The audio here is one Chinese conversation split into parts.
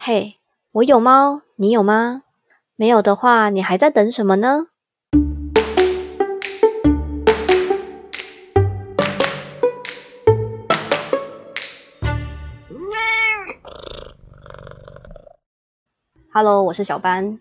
嘿，我有猫，你有吗？没有的话，你还在等什么呢？Hello，我是小班，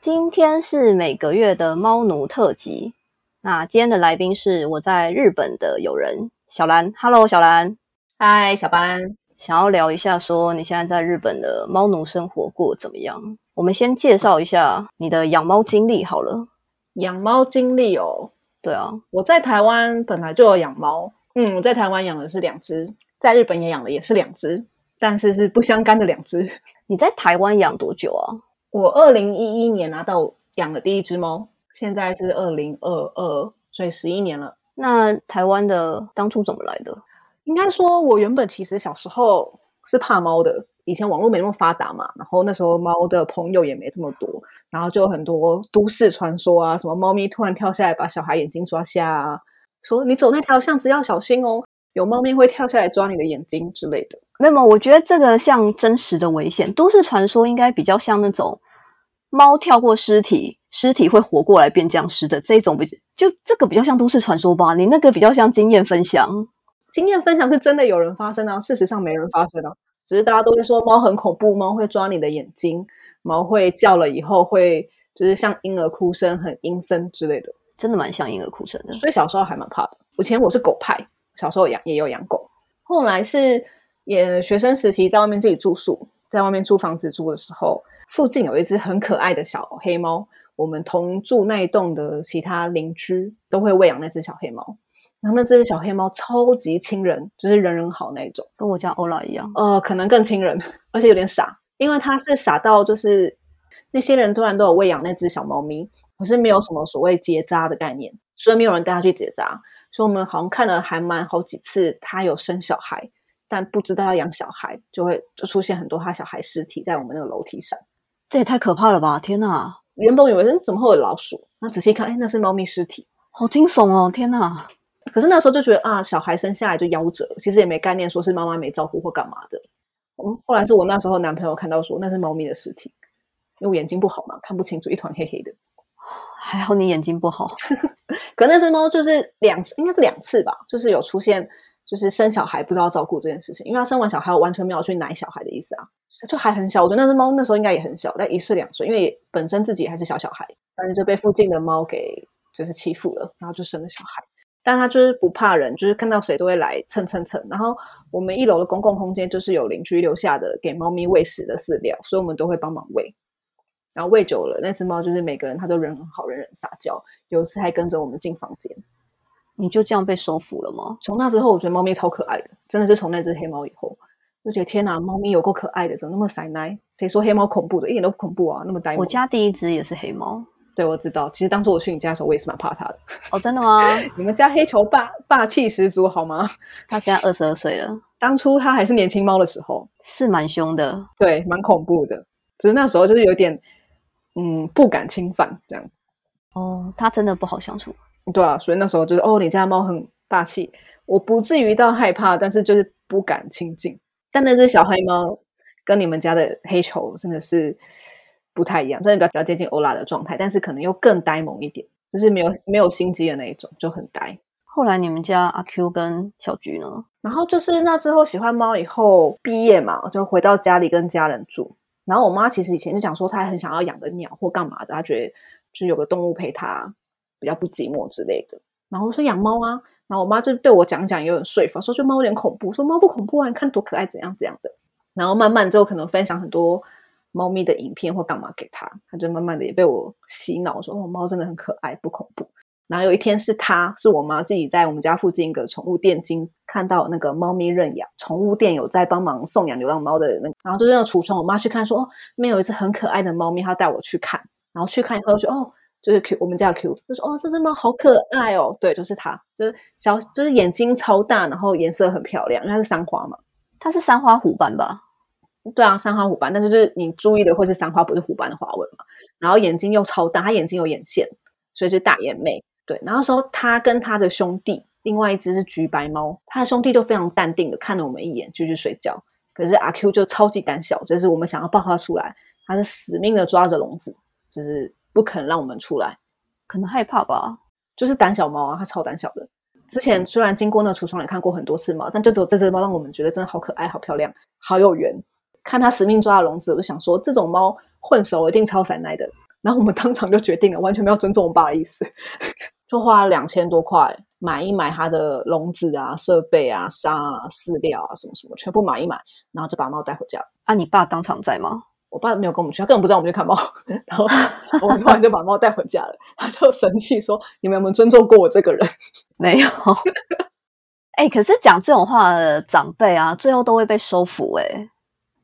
今天是每个月的猫奴特辑。那今天的来宾是我在日本的友人小兰。Hello，小兰。嗨，小班。想要聊一下，说你现在在日本的猫奴生活过怎么样？我们先介绍一下你的养猫经历好了。养猫经历哦，对啊，我在台湾本来就有养猫，嗯，我在台湾养的是两只，在日本也养的也是两只，但是是不相干的两只。你在台湾养多久啊？我二零一一年拿到养的第一只猫，现在是二零二二，所以十一年了。那台湾的当初怎么来的？应该说，我原本其实小时候是怕猫的。以前网络没那么发达嘛，然后那时候猫的朋友也没这么多，然后就很多都市传说啊，什么猫咪突然跳下来把小孩眼睛抓瞎啊，说你走那条巷子要小心哦，有猫咪会跳下来抓你的眼睛之类的。没有，我觉得这个像真实的危险。都市传说应该比较像那种猫跳过尸体，尸体会活过来变僵尸的这种，比就这个比较像都市传说吧。你那个比较像经验分享。经验分享是真的有人发生啊，事实上没人发生啊，只是大家都会说猫很恐怖，猫会抓你的眼睛，猫会叫了以后会就是像婴儿哭声很阴森之类的，真的蛮像婴儿哭声的。所以小时候还蛮怕的。以前我是狗派，小时候养也有养狗，后来是也学生时期在外面自己住宿，在外面租房子住的时候，附近有一只很可爱的小黑猫，我们同住那一栋的其他邻居都会喂养那只小黑猫。然后那只小黑猫超级亲人，就是人人好那种，跟我家欧拉一样。呃，可能更亲人，而且有点傻，因为它是傻到就是那些人突然都有喂养那只小猫咪，可是没有什么所谓结扎的概念，所以没有人带它去结扎。所以我们好像看了还蛮好几次，它有生小孩，但不知道要养小孩，就会就出现很多它小孩尸体在我们那个楼梯上。这也太可怕了吧！天哪，原本以为怎么会有老鼠，那仔细看，哎，那是猫咪尸体，好惊悚哦！天哪。可是那时候就觉得啊，小孩生下来就夭折，其实也没概念，说是妈妈没照顾或干嘛的。嗯，后来是我那时候男朋友看到说那是猫咪的尸体，因为我眼睛不好嘛，看不清楚，一团黑黑的。还好你眼睛不好。可那只猫就是两次，应该是两次吧，就是有出现，就是生小孩不知道照顾这件事情，因为它生完小孩完全没有去奶小孩的意思啊，就还很小。我觉得那只猫那时候应该也很小，在一岁两岁，因为本身自己还是小小孩，但是就被附近的猫给就是欺负了，然后就生了小孩。但他就是不怕人，就是看到谁都会来蹭蹭蹭。然后我们一楼的公共空间就是有邻居留下的给猫咪喂食的饲料，所以我们都会帮忙喂。然后喂久了，那只猫就是每个人它都人很好，人人撒娇。有一次还跟着我们进房间，你就这样被收服了吗？从那之后，我觉得猫咪超可爱的，真的是从那只黑猫以后，就觉得天哪，猫咪有够可爱的，怎么那么塞奶？谁说黑猫恐怖的？一点都不恐怖啊，那么呆。我家第一只也是黑猫。对，我知道。其实当初我去你家的时候，我也是蛮怕它的。哦，真的吗？你们家黑球霸霸气十足，好吗？他现在二十二岁了。当初他还是年轻猫的时候，是蛮凶的。对，蛮恐怖的。只是那时候就是有点，嗯，不敢侵犯这样。哦，他真的不好相处。对啊，所以那时候就是，哦，你家猫很霸气，我不至于到害怕，但是就是不敢亲近。但那只小黑猫跟你们家的黑球真的是。不太一样，真的比较比较接近欧拉的状态，但是可能又更呆萌一点，就是没有没有心机的那一种，就很呆。后来你们家阿 Q 跟小菊呢？然后就是那之后喜欢猫以后毕业嘛，就回到家里跟家人住。然后我妈其实以前就讲说，她很想要养个鸟或干嘛的，她觉得就有个动物陪她比较不寂寞之类的。然后我说养猫啊，然后我妈就对我讲讲，有点说服，说就猫有点恐怖，说猫不恐怖啊，你看多可爱，怎样怎样的。然后慢慢之后可能分享很多。猫咪的影片或干嘛给他，他就慢慢的也被我洗脑，说哦，猫真的很可爱，不恐怖。然后有一天是他是我妈自己在我们家附近一个宠物店经看到那个猫咪认养，宠物店有在帮忙送养流浪猫的那，然后就是那个橱窗，我妈去看说哦，那边有一只很可爱的猫咪，她带我去看，然后去看以后就哦，就是 Q 我们家 Q，就说哦，这只猫好可爱哦，对，就是它，就是小，就是眼睛超大，然后颜色很漂亮，因为它是三花嘛，它是三花虎斑吧？对啊，三花虎斑，但是就是你注意的会是三花，不是虎斑的花纹嘛。然后眼睛又超大，它眼睛有眼线，所以是大眼妹。对，然后说他跟他的兄弟，另外一只是橘白猫，他的兄弟就非常淡定的看了我们一眼，继续睡觉。可是阿 Q 就超级胆小，就是我们想要抱它出来，它是死命的抓着笼子，就是不肯让我们出来，可能害怕吧。就是胆小猫啊，它超胆小的。之前虽然经过那橱窗也看过很多次猫，但就只有这只猫让我们觉得真的好可爱、好漂亮、好有缘。看他死命抓的笼子，我就想说，这种猫混熟一定超散奶的。然后我们当场就决定了，完全没有尊重我爸的意思，就花了两千多块买一买它的笼子啊、设备啊、沙啊、饲料啊什么什么，全部买一买，然后就把猫带回家。啊，你爸当场在吗？我爸没有跟我们去，他根本不知道我们去看猫。然后 我们突然就把猫带回家了，他就生气说：“你们有没有尊重过我这个人？”没有。哎，可是讲这种话的长辈啊，最后都会被收服。哎，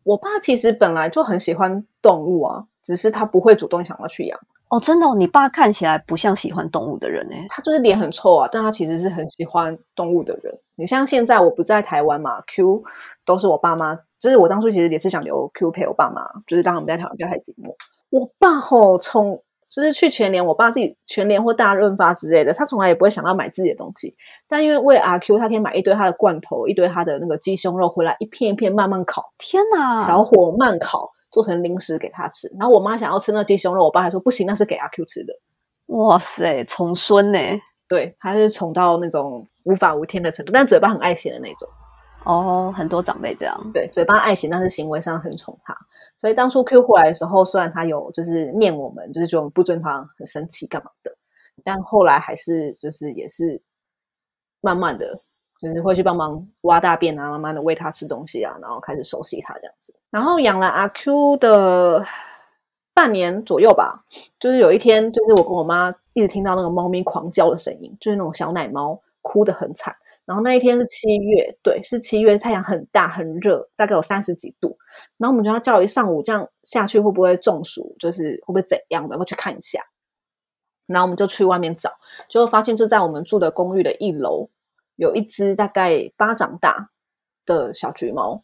我爸其实本来就很喜欢动物啊，只是他不会主动想要去养。哦，真的，你爸看起来不像喜欢动物的人哎，他就是脸很臭啊，但他其实是很喜欢动物的人。你像现在我不在台湾嘛，Q 都是我爸妈，就是我当初其实也是想留 Q 陪我爸妈，就是让他们在台湾不要太寂寞。我爸吼从就是去全联，我爸自己全联或大润发之类的，他从来也不会想到买自己的东西。但因为为阿 Q，他可以买一堆他的罐头，一堆他的那个鸡胸肉回来，一片一片慢慢烤，天哪，小火慢烤。做成零食给他吃，然后我妈想要吃那鸡胸肉，我爸还说不行，那是给阿 Q 吃的。哇塞，宠孙呢？对，他是宠到那种无法无天的程度，但嘴巴很爱钱的那种。哦，很多长辈这样。对，嘴巴爱钱，但是行为上很宠他。所以当初 Q 回来的时候，虽然他有就是念我们，就是觉得不准他，很生气干嘛的，但后来还是就是也是慢慢的。就是会去帮忙挖大便啊，慢慢的喂它吃东西啊，然后开始熟悉它这样子。然后养了阿 Q 的半年左右吧，就是有一天，就是我跟我妈一直听到那个猫咪狂叫的声音，就是那种小奶猫哭得很惨。然后那一天是七月，对，是七月，太阳很大很热，大概有三十几度。然后我们就要叫一上午，这样下去会不会中暑？就是会不会怎样？的？要去看一下。然后我们就去外面找，就发现就在我们住的公寓的一楼。有一只大概巴掌大的小橘猫，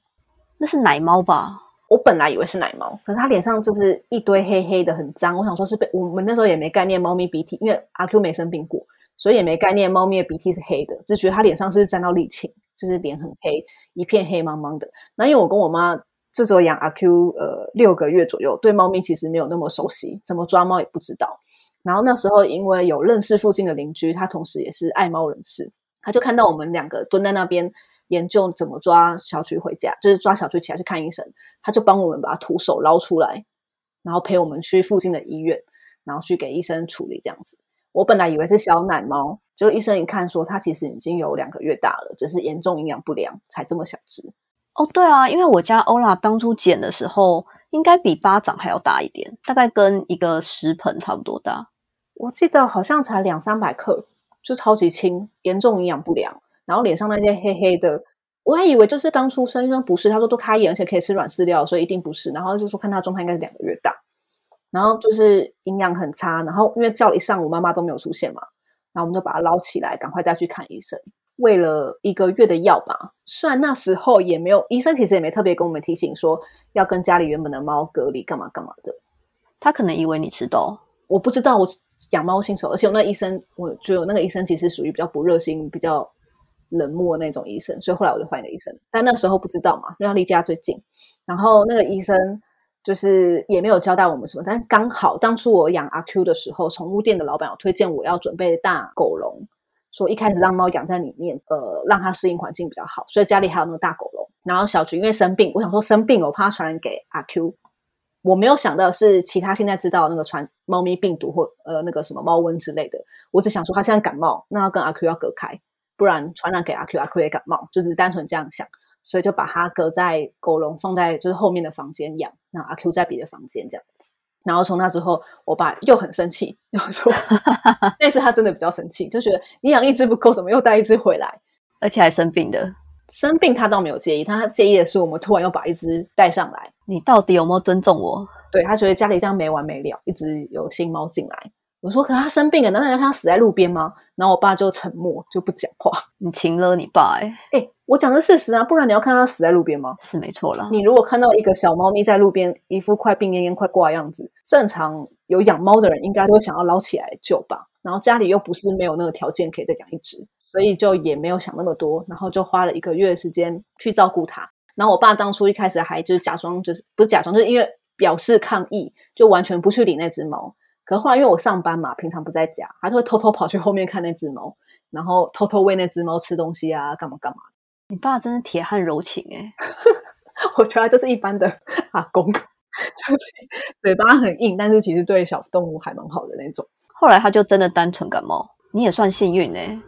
那是奶猫吧？我本来以为是奶猫，可是它脸上就是一堆黑黑的，很脏。我想说是被我们那时候也没概念，猫咪鼻涕，因为阿 Q 没生病过，所以也没概念猫咪的鼻涕是黑的，只觉得它脸上是沾到沥青，就是脸很黑，一片黑茫茫的。那因为我跟我妈这时候养阿 Q 呃六个月左右，对猫咪其实没有那么熟悉，怎么抓猫也不知道。然后那时候因为有认识附近的邻居，他同时也是爱猫人士。他就看到我们两个蹲在那边研究怎么抓小菊回家，就是抓小菊起来去看医生。他就帮我们把徒手捞出来，然后陪我们去附近的医院，然后去给医生处理这样子。我本来以为是小奶猫，结果医生一看说，它其实已经有两个月大了，只是严重营养不良才这么小只。哦，对啊，因为我家欧拉当初捡的时候，应该比巴掌还要大一点，大概跟一个食盆差不多大。我记得好像才两三百克。就超级轻，严重营养不良，然后脸上那些黑黑的，我还以为就是刚出生，医生不是，他说都开眼，而且可以吃软饲料，所以一定不是。然后就说看他状态应该是两个月大，然后就是营养很差，然后因为叫了一上午，妈妈都没有出现嘛，然后我们就把它捞起来，赶快带去看医生，喂了一个月的药吧。虽然那时候也没有医生，其实也没特别跟我们提醒说要跟家里原本的猫隔离干嘛干嘛的，他可能以为你知道，我不知道我。养猫新手，而且我那医生，我觉得那个医生其实属于比较不热心、比较冷漠那种医生，所以后来我就换一个医生。但那时候不知道嘛，因为他离家最近。然后那个医生就是也没有交代我们什么，但刚好当初我养阿 Q 的时候，宠物店的老板有推荐我要准备大狗笼，说一开始让猫养在里面，呃，让它适应环境比较好，所以家里还有那个大狗笼。然后小菊因为生病，我想说生病我怕传染给阿 Q。我没有想到是其他现在知道那个传猫咪病毒或呃那个什么猫瘟之类的，我只想说他现在感冒，那要跟阿 Q 要隔开，不然传染给阿 Q，阿 Q 也感冒，就是单纯这样想，所以就把它隔在狗笼，放在就是后面的房间养，那阿 Q 在别的房间这样子。然后从那之后，我爸又很生气，又说 那次他真的比较生气，就觉得你养一只不够，怎么又带一只回来，而且还生病的。生病他倒没有介意，他介意的是我们突然又把一只带上来。你到底有没有尊重我？对他觉得家里这样没完没了，一直有新猫进来。我说：“可他生病了，难道要他死在路边吗？”然后我爸就沉默，就不讲话。你亲了你爸？哎哎，我讲的事实啊，不然你要看它死在路边吗？是没错了。你如果看到一个小猫咪在路边，一副快病恹恹、快挂样子，正常有养猫的人应该都想要捞起来救吧。然后家里又不是没有那个条件可以再养一只。所以就也没有想那么多，然后就花了一个月的时间去照顾它。然后我爸当初一开始还就是假装，就是不是假装，就是因为表示抗议，就完全不去理那只猫。可后来因为我上班嘛，平常不在家，他就会偷偷跑去后面看那只猫，然后偷偷喂那只猫吃东西啊，干嘛干嘛。你爸真是铁汉柔情哎、我觉得他就是一般的阿公，就是嘴巴很硬，但是其实对小动物还蛮好的那种。后来他就真的单纯感冒，你也算幸运哎、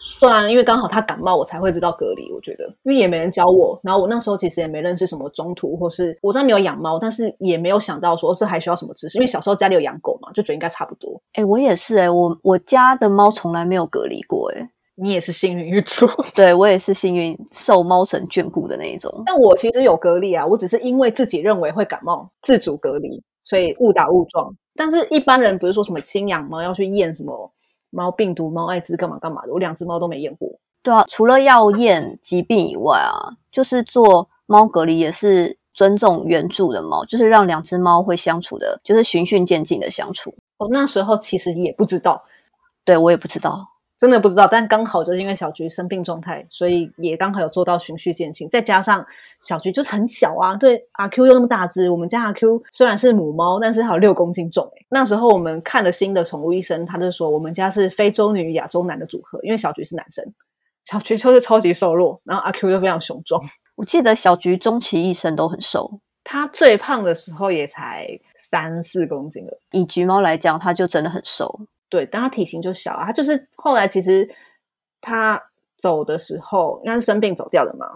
虽然因为刚好他感冒，我才会知道隔离。我觉得，因为也没人教我，然后我那时候其实也没认识什么中途，或是我知道你有养猫，但是也没有想到说这还需要什么知识。因为小时候家里有养狗嘛，就觉得应该差不多。哎、我也是哎、我我家的猫从来没有隔离过哎、你也是幸运一族，对我也是幸运受猫神眷顾的那一种。但我其实有隔离啊，我只是因为自己认为会感冒，自主隔离，所以误打误撞。但是一般人不是说什么新养猫要去验什么猫病毒、猫艾滋干嘛干嘛的，我两只猫都没验过。对啊，除了要验疾病以外啊，就是做猫隔离也是尊重原著的猫，就是让两只猫会相处的，就是循序渐进的相处。哦那时候其实也不知道，对我也不知道，真的不知道，但刚好就是因为小菊生病状态，所以也刚好有做到循序渐进。再加上小菊就是很小啊，对阿 Q 又那么大只，我们家阿 Q 虽然是母猫，但是还有六公斤重、欸。那时候我们看了新的宠物医生，他就说我们家是非洲女与亚洲男的组合，因为小菊是男生，小菊就是超级瘦弱，然后阿 Q 就非常雄壮。我记得小菊终其一生都很瘦，它最胖的时候也才三四公斤了。以橘猫来讲，它就真的很瘦。对，但他体型就小啊，他就是后来其实他走的时候，应该是生病走掉的嘛。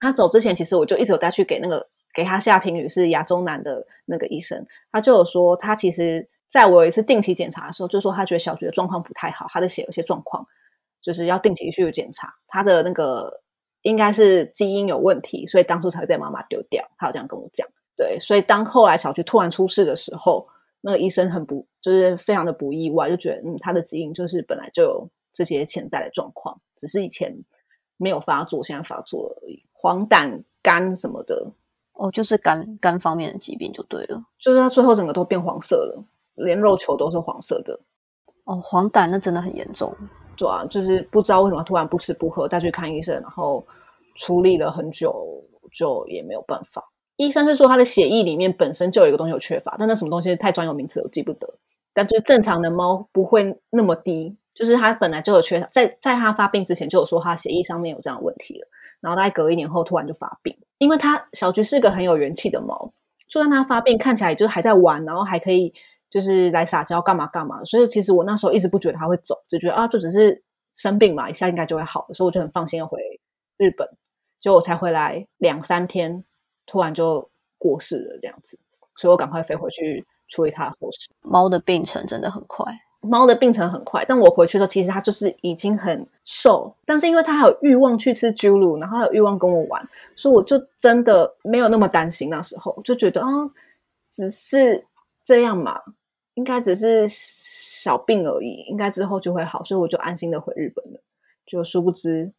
他走之前，其实我就一直有带去给那个给他下评语是亚洲男的那个医生，他就有说他其实在我有一次定期检查的时候，就说他觉得小菊的状况不太好，他的血有些状况，就是要定期去检查他的那个应该是基因有问题，所以当初才会被妈妈丢掉。他有这样跟我讲，对，所以当后来小菊突然出事的时候，那个医生很不，就是非常的不意外，就觉得嗯，他的基因就是本来就有这些潜在的状况，只是以前没有发作，现在发作了而已。黄疸、肝什么的，哦，就是肝肝方面的疾病就对了。就是他最后整个都变黄色了，连肉球都是黄色的。哦，黄疸那真的很严重。对啊，就是不知道为什么突然不吃不喝，带去看医生，然后处理了很久，就也没有办法。医生是说他的血液里面本身就有一个东西有缺乏，但那什么东西太专有名词我记不得。但就是正常的猫不会那么低，就是它本来就有缺乏，在在它发病之前就有说它血液上面有这样的问题了，然后大概隔一年后突然就发病，因为它小菊是个很有元气的猫，就算它发病看起来就是还在玩，然后还可以就是来撒娇干嘛干嘛，所以其实我那时候一直不觉得它会走，只觉得啊就只是生病嘛，一下应该就会好，所以我就很放心的回日本，结果我才回来两三天，突然就过世了这样子，所以我赶快飞回去处理它的后事。猫的病程真的很快。猫的病程很快，但我回去的时候，其实它就是已经很瘦，但是因为它还有欲望去吃猪乳，然后还有欲望跟我玩，所以我就真的没有那么担心。那时候就觉得啊、只是这样嘛，应该只是小病而已，应该之后就会好，所以我就安心的回日本了。就殊不知，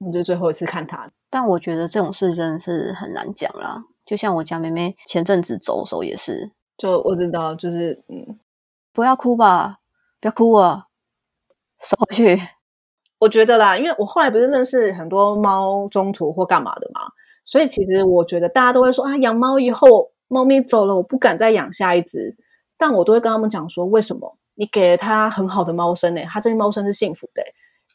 我就最后一次看它，但我觉得这种事真的是很难讲啦。就像我家妹妹前阵子走的时候也是，就我知道，就是嗯，不要哭吧，不要哭啊，收回去。我觉得啦，因为我后来不是认识很多猫中途或干嘛的嘛，所以其实我觉得大家都会说啊，养猫以后猫咪走了，我不敢再养下一只。但我都会跟他们讲说，为什么？你给了它很好的猫生呢、它这些猫生是幸福的、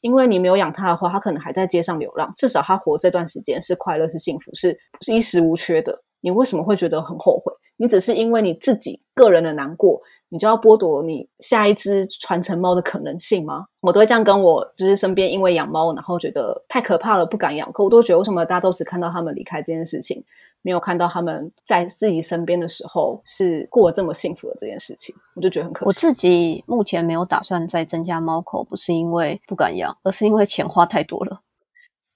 因为你没有养它的话，它可能还在街上流浪，至少它活这段时间是快乐、是幸福、是是衣食无缺的。你为什么会觉得很后悔？你只是因为你自己个人的难过，你就要剥夺你下一只传承猫的可能性吗？我都会这样跟我就是身边因为养猫，然后觉得太可怕了，不敢养。可我都觉得为什么大家都只看到他们离开这件事情，没有看到他们在自己身边的时候是过得这么幸福的这件事情，我就觉得很可惜。我自己目前没有打算再增加猫口，不是因为不敢养，而是因为钱花太多了。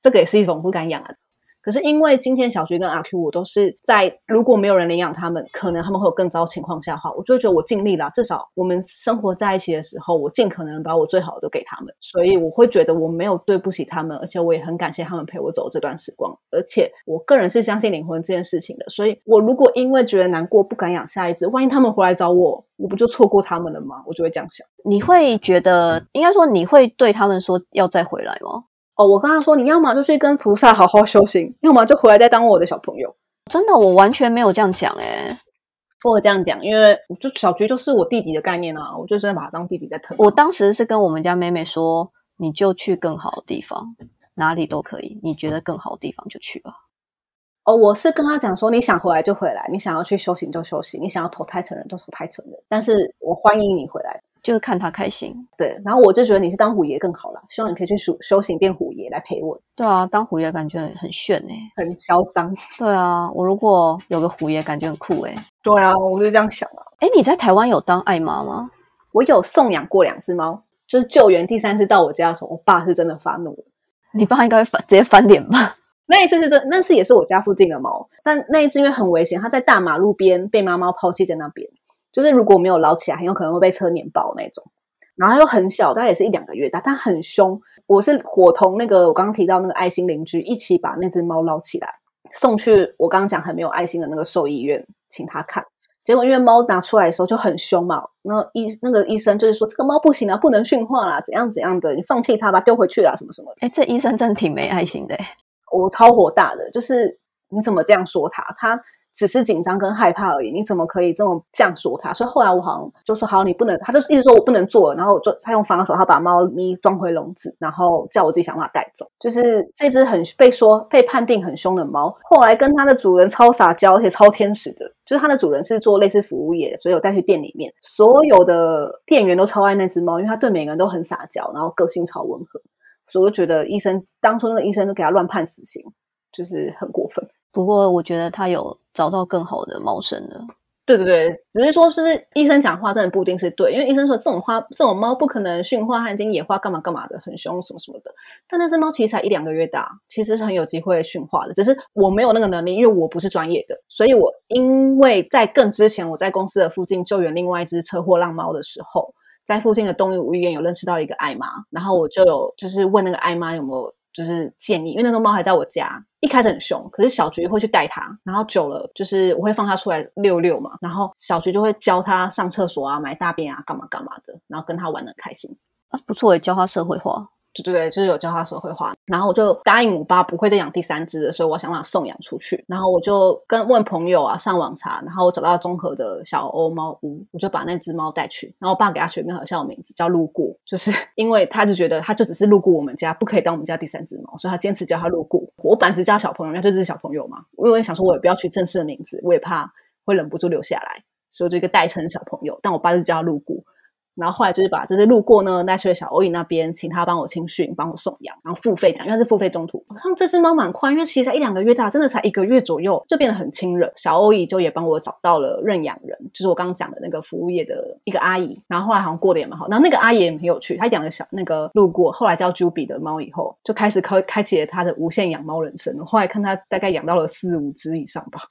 这个也是一种不敢养啊。可是因为今天小菊跟阿 Q 我都是在如果没有人领养他们，可能他们会有更糟情况下的话，我就会觉得我尽力了，至少我们生活在一起的时候，我尽可能把我最好的都给他们，所以我会觉得我没有对不起他们，而且我也很感谢他们陪我走这段时光，而且我个人是相信灵魂这件事情的，所以我如果因为觉得难过不敢养下一只，万一他们回来找我，我不就错过他们了吗？我就会这样想。你会觉得，应该说你会对他们说要再回来吗？哦，我跟他说，你要么就去跟菩萨好好修行，要么就回来再当我的小朋友。真的，我完全没有这样讲哎。我这样讲，因为就小菊就是我弟弟的概念啊，我就真的把他当弟弟在疼。我当时是跟我们家妹妹说，你就去更好的地方，哪里都可以，你觉得更好的地方就去吧。哦，我是跟他讲说，你想回来就回来，你想要去修行就修行，你想要投胎成人就投胎成人，但是我欢迎你回来。就是看他开心，对。然后我就觉得你是当虎爷更好了，希望你可以去修修行变虎爷来陪我。对啊，当虎爷感觉很很炫哎，很嚣张。对啊，我如果有个虎爷，感觉很酷哎。对啊，我就这样想啊。哎，你在台湾有当爱妈吗？我有送养过两只猫，就是救援第三次到我家的时候，我爸是真的发怒了。你爸应该会翻直接翻脸吧？那一次是真，那次也是我家附近的猫，但那一只因为很危险，它在大马路边被妈猫抛弃在那边，就是如果没有捞起来，很有可能会被车碾爆那种。然后又很小，大概也是一两个月大，但很凶。我是伙同那个我刚刚提到那个爱心邻居一起把那只猫捞起来，送去我刚刚讲很没有爱心的那个兽医院，请他看。结果因为猫拿出来的时候就很凶嘛，那医那个医生就是说这个猫不行啊，不能驯化啦，怎样怎样的，你放弃它吧，丢回去啦，什么什么。哎，这医生真的挺没爱心的。我超火大的，就是你怎么这样说他？他。只是紧张跟害怕而已，你怎么可以这么这样说他？所以后来我好像就说好，你不能，他就一直说我不能做，然后就他用防手，他把猫咪装回笼子，然后叫我自己想办法带走。就是这只很被说被判定很凶的猫，后来跟它的主人超撒娇，而且超天使的。就是它的主人是做类似服务业，所以我带去店里面，所有的店员都超爱那只猫，因为它对每个人都很撒娇，然后个性超温和。所以我就觉得医生当初那个医生都给他乱判死刑，就是很过分。不过我觉得他有找到更好的猫生了。对对对，只是说，是医生讲话真的不一定是对，因为医生说这种花、这种猫不可能驯化和已经野化，干嘛干嘛的，很凶什么什么的。但那只猫其实才一两个月大，其实是很有机会驯化的，只是我没有那个能力，因为我不是专业的。所以我因为在更之前，我在公司的附近救援另外一只车祸浪猫的时候，在附近的动物医院有认识到一个艾妈，然后我就有就是问那个艾妈有没有。就是建议，因为那个猫还在我家，一开始很凶，可是小菊会去带它，然后久了就是我会放它出来遛遛嘛，然后小菊就会教它上厕所啊、买大便啊、干嘛干嘛的，然后跟它玩的开心啊，不错，教它社会化。对对对，就是有教他社会化，然后我就答应我爸不会再养第三只的，所以我想把它送养出去。然后我就跟问朋友啊，上网查，然后我找到综合的小欧猫屋，我就把那只猫带去。然后我爸给他取个好笑的名字，叫路过，就是 因为他就觉得他就只是路过我们家，不可以当我们家第三只猫，所以他坚持叫他路过。我本来只叫小朋友，因为这是小朋友嘛，因为想说我也不要取正式的名字，我也怕会忍不住留下来，所以我就一个代称小朋友。但我爸就叫他路过。然后后来就是把这些路过呢带去了小欧姨那边，请他帮我清训，帮我送养，然后付费讲，因为是付费中途。像这只猫蛮快，因为其实才一两个月大，真的才一个月左右就变得很亲人。小欧姨就也帮我找到了认养人，就是我刚刚讲的那个服务业的一个阿姨。然后后来好像过得也蛮好。然后那个阿姨也很有趣，她养了小那个路过，后来叫 Juby 的猫以后，就开始开开启了她的无限养猫人生。后来看她大概养到了四五只以上吧。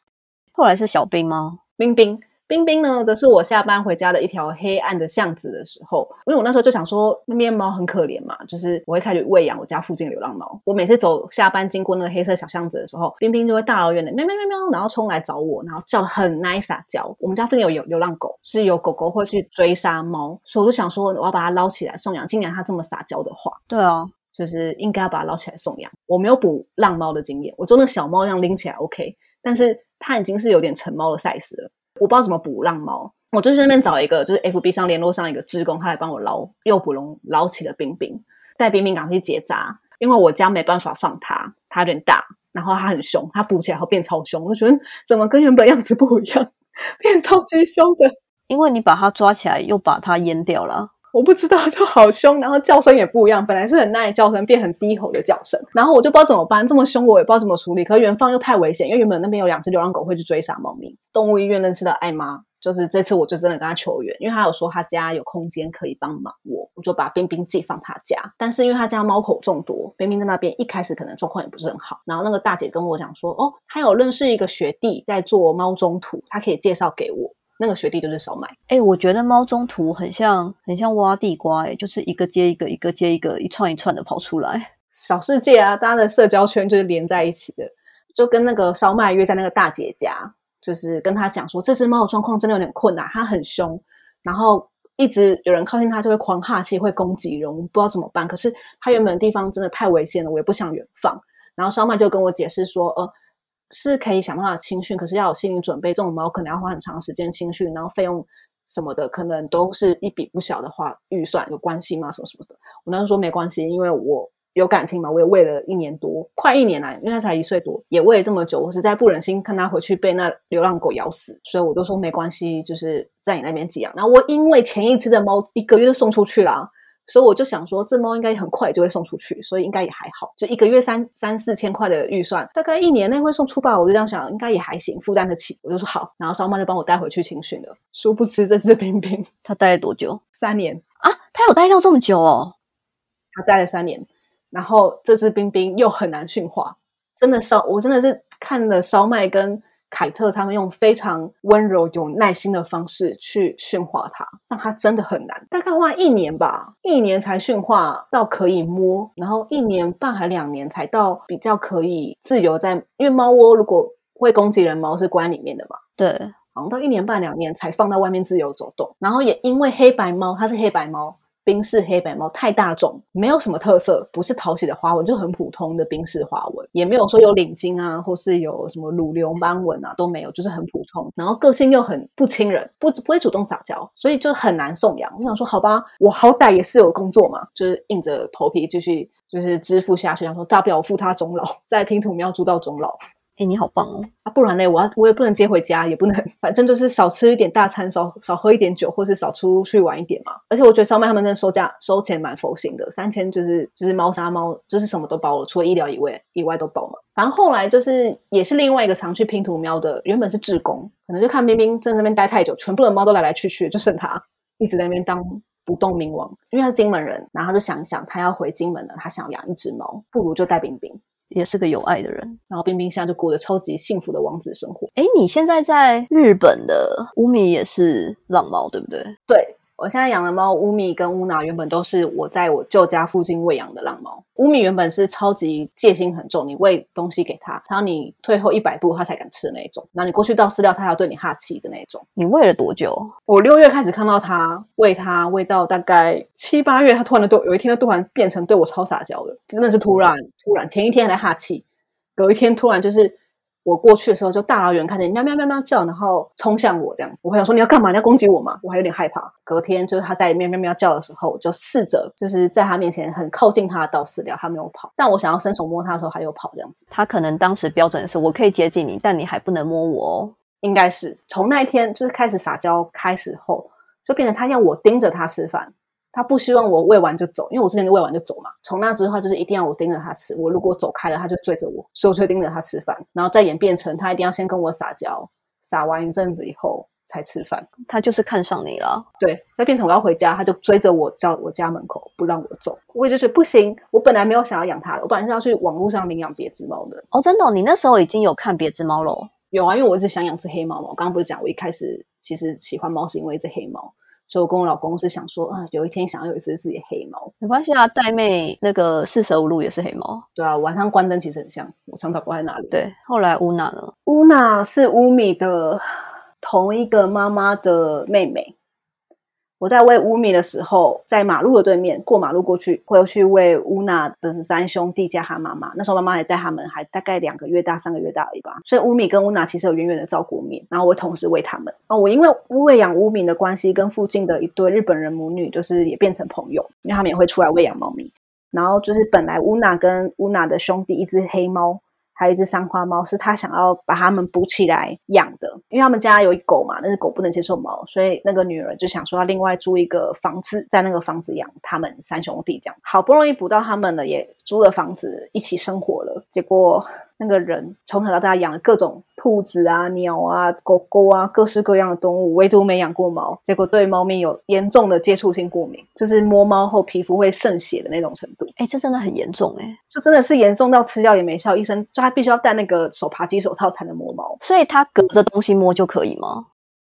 后来是小兵吗？冰冰。冰冰呢，则是我下班回家的一条黑暗的巷子的时候，因为我那时候就想说，那边猫很可怜嘛，就是我会开始喂养我家附近流浪猫。我每次走下班经过那个黑色小巷子的时候，冰冰就会大老远的喵喵喵喵，然后冲来找我，然后叫的很 nice 叫。我们家附近有有流浪狗，是有狗狗会去追杀猫，所以我就想说，我要把它捞起来送养。既然它这么撒娇的话，对啊，就是应该要把它捞起来送养。我没有捕浪猫的经验，我做那个小猫一样拎起来 OK，但是它已经是有点成猫的 size 了。我不知道怎么捕浪猫，我就去那边找一个，就是 F B 上联络上一个职工，他来帮我捞，诱捕龙捞起了冰冰，带冰冰赶去结扎，因为我家没办法放它，它有点大，然后它很凶，它捕起来后变超凶，我觉得怎么跟原本样子不一样，变超级凶的，因为你把它抓起来又把它阉掉了。我不知道，就好凶，然后叫声也不一样，本来是很耐叫声，变很低吼的叫声，然后我就不知道怎么办，这么凶我也不知道怎么处理。可元芳又太危险，因为原本那边有两只流浪狗会去追杀猫咪。动物医院认识的艾妈，就是这次我就真的跟他求援，因为他有说他家有空间可以帮忙我，我就把冰冰寄放他家。但是因为他家猫口众多，冰冰在那边一开始可能状况也不是很好。然后那个大姐跟我讲说，哦，他有认识一个学弟在做猫中途，他可以介绍给我。那个学弟就是少买。哎，我觉得猫中途很像很像挖地瓜，哎，就是一个接一个，一个接一个，一串一串的跑出来。小世界啊，大家的社交圈就是连在一起的，就跟那个烧麦约在那个大姐家，就是跟他讲说，这只猫的状况真的有点困难，它很凶，然后一直有人靠近它就会狂哈气，会攻击人，我不知道怎么办。可是它原本的地方真的太危险了，我也不想远放。然后烧麦就跟我解释说，呃，是可以想办法清训，可是要有心理准备，这种猫可能要花很长时间清训，然后费用什么的可能都是一笔不小的话，预算有关系吗？什么什么的？我那时候说没关系，因为我。有感情嘛？我也喂了一年多，快一年了，因为它才一岁多，也喂了这么久，我实在不忍心看它回去被那流浪狗咬死，所以我都说没关系，就是在你那边寄养。然后我因为前一次的猫一个月就送出去了，所以我就想说这猫应该很快就会送出去，所以应该也还好，就一个月三三四千块的预算，大概一年内会送出吧。我就这样想，应该也还行，负担得起。我就说好，然后烧妈就帮我带回去清训了。殊不知这只冰冰，它待了多久？三年啊？它有待到这么久哦？它待了三年。然后这只冰冰又很难驯化，真的烧，我真的是看了烧麦跟凯特他们用非常温柔、有耐心的方式去驯化它，那它真的很难，大概花一年吧，一年才驯化到可以摸，然后一年半还两年才到比较可以自由在，因为猫窝如果会攻击人，猫是关里面的嘛，对，好像到一年半两年才放到外面自由走动，然后也因为黑白猫，它是黑白猫。冰室黑白猫太大众，没有什么特色，不是讨喜的花纹，就很普通的冰室花纹，也没有说有领巾啊，或是有什么乳流斑纹啊，都没有，就是很普通。然后个性又很不亲人，不不会主动撒娇，所以就很难送养。我想说，好吧，我好歹也是有工作嘛，就是硬着头皮继续就是支付下去，想说大不了我付他终老，在拼图喵住到终老。哎，你好棒哦！啊，不然呢？我要我也不能接回家，也不能，反正就是少吃一点大餐，少少喝一点酒，或是少出去玩一点嘛。而且我觉得烧麦他们真的收价收钱蛮佛心的，三千就是就是猫砂猫，就是什么都包了，除了医疗以外以外都包嘛。然后后来就是也是另外一个常去拼图喵的，原本是志工，可能就看冰冰在那边待太久，全部的猫都来来去去，就剩他一直在那边当不动明王，因为他是金门人，然后他就想一想，他要回金门了，他想要养一只猫，不如就带冰冰。也是个有爱的人，然后冰冰现在就过着超级幸福的王子生活。哎，你现在在日本的乌米也是浪猫，对不对？对。我现在养的猫乌米跟乌娜原本都是我在我舅家附近喂养的浪猫。乌米原本是超级戒心很重，你喂东西给它，然后你退后一百步它才敢吃的那一种。然后你过去倒饲料，它要对你哈气的那一种。你喂了多久？我六月开始看到它喂它，喂到大概七八月，它突然的都有一天，它突然变成对我超撒娇的，真的是突然突然。前一天还在哈气，隔一天突然就是。我过去的时候，就大老远看见喵喵喵喵叫，然后冲向我，这样我会想说你要干嘛？你要攻击我吗？我还有点害怕。隔天就是他在喵喵喵叫的时候，我就试着就是在他面前很靠近他倒饲料，他没有跑。但我想要伸手摸他的时候，他又跑这样子。他可能当时标准是我可以接近你，但你还不能摸我哦。应该是从那一天就是开始撒娇开始后，就变成他要我盯着他吃饭。他不希望我喂完就走，因为我之前就喂完就走嘛。从那之后，就是一定要我盯着他吃。我如果走开了，他就追着我，所以我就盯着他吃饭。然后再演变成他一定要先跟我撒娇，撒完一阵子以后才吃饭。他就是看上你了。对，再变成我要回家，他就追着我叫我家门口，不让我走。我也就觉得不行，我本来没有想要养它的，我本来是要去网络上领养别只猫的。哦，真的？你那时候已经有看别只猫了？有啊，因为我一直想养只黑猫嘛。我刚刚不是讲，我一开始其实喜欢猫是因为一只黑猫。所以我跟我老公是想说啊，有一天想要有一只自己的黑猫，没关系啊。带妹那个四舍五入也是黑猫，对啊，晚上关灯其实很像。我常常关在哪里？对，后来乌娜呢？乌娜是乌米的同一个妈妈的妹妹。我在喂乌米的时候，在马路的对面过马路过去，会去喂乌娜的三兄弟加他妈妈。那时候妈妈也带他们，还大概两个月大、三个月大而已吧。所以乌米跟乌娜其实有远远的照顾面，然后我同时喂他们。哦，我因为喂养乌米的关系，跟附近的一对日本人母女就是也变成朋友，因为他们也会出来喂养猫咪。然后就是本来乌娜跟乌娜的兄弟一只黑猫。还有一只三花猫，是他想要把它们补起来养的，因为他们家有一狗嘛，但是狗不能接受猫，所以那个女儿就想说要另外租一个房子，在那个房子养他们三兄弟，这样好不容易补到他们了，也租了房子一起生活了，结果。那个人从小到大养了各种兔子啊、鸟啊、狗狗啊，各式各样的动物，唯独没养过猫。结果对猫咪有严重的接触性过敏，就是摸猫后皮肤会渗血的那种程度。哎，这真的很严重哎，就真的是严重到吃药也没效，医生就他必须要戴那个手扒鸡手套才能摸猫。所以他隔着东西摸就可以吗？